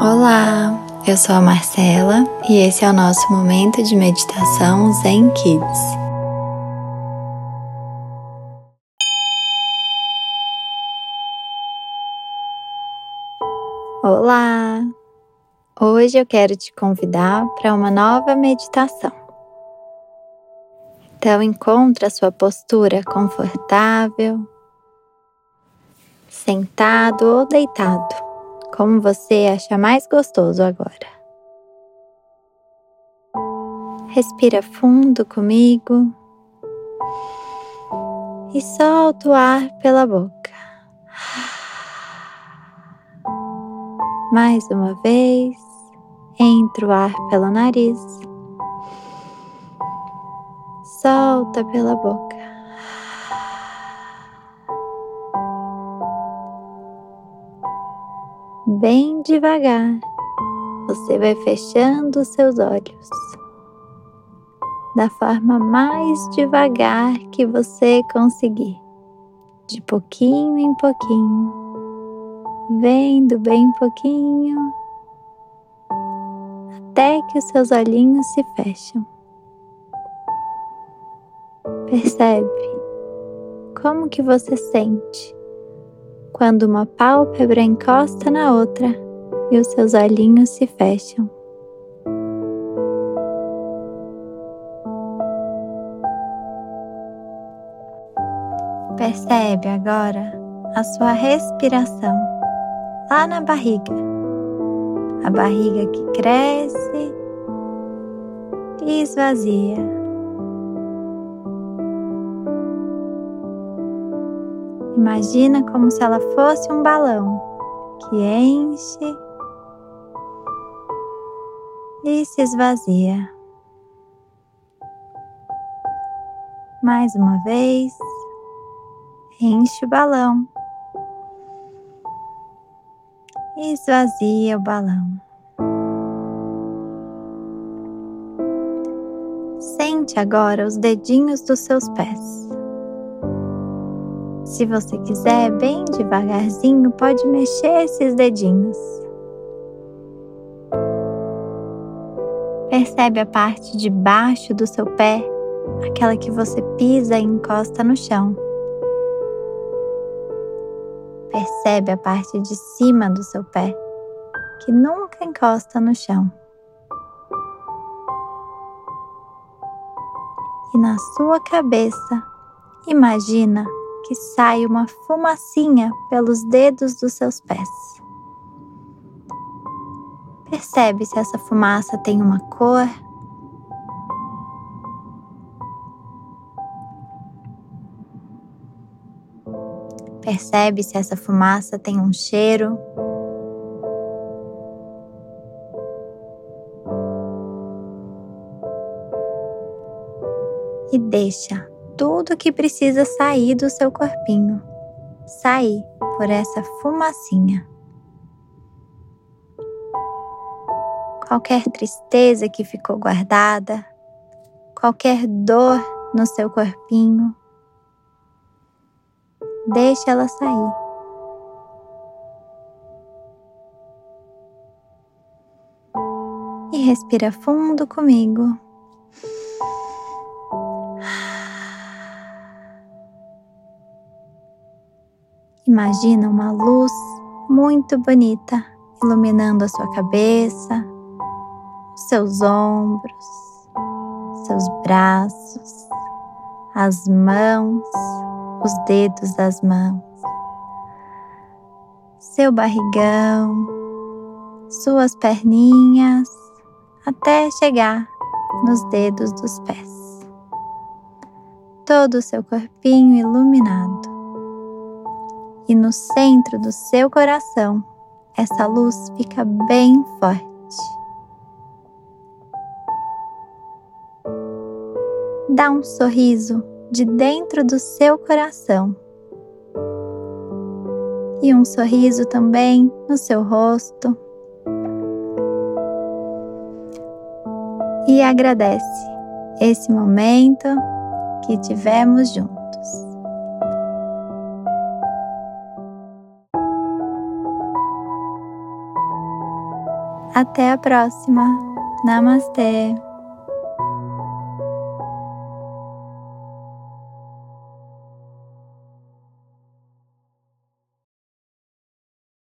Olá, eu sou a Marcela e esse é o nosso momento de meditação Zen Kids. Olá! Hoje eu quero te convidar para uma nova meditação. Então encontre a sua postura confortável, sentado ou deitado, como você acha mais gostoso agora. Respira fundo comigo e solta o ar pela boca. Mais uma vez, entra o ar pelo nariz, solta pela boca. Bem devagar, você vai fechando os seus olhos. Da forma mais devagar que você conseguir, de pouquinho em pouquinho, vendo bem pouquinho, até que os seus olhinhos se fecham. Percebe como que você sente quando uma pálpebra encosta na outra e os seus olhinhos se fecham. Percebe agora a sua respiração lá na barriga. A barriga que cresce e esvazia. Imagina como se ela fosse um balão que enche e se esvazia. Mais uma vez enche o balão e esvazia o balão. Sente agora os dedinhos dos seus pés. Se você quiser, bem devagarzinho, pode mexer esses dedinhos. Percebe a parte de baixo do seu pé, aquela que você pisa e encosta no chão. Percebe a parte de cima do seu pé, que nunca encosta no chão. E na sua cabeça, imagina que sai uma fumacinha pelos dedos dos seus pés. Percebe se essa fumaça tem uma cor Percebe se essa fumaça tem um cheiro. E deixa tudo que precisa sair do seu corpinho sair por essa fumacinha. Qualquer tristeza que ficou guardada, qualquer dor no seu corpinho, Deixe ela sair. E respira fundo comigo. Imagina uma luz muito bonita iluminando a sua cabeça, os seus ombros, seus braços, as mãos os dedos das mãos, seu barrigão, suas perninhas, até chegar nos dedos dos pés. Todo o seu corpinho iluminado. No centro do seu coração, essa luz fica bem forte. Dá um sorriso de dentro do seu coração. E um sorriso também no seu rosto. E agradece esse momento que tivemos juntos. Até a próxima! Namastê!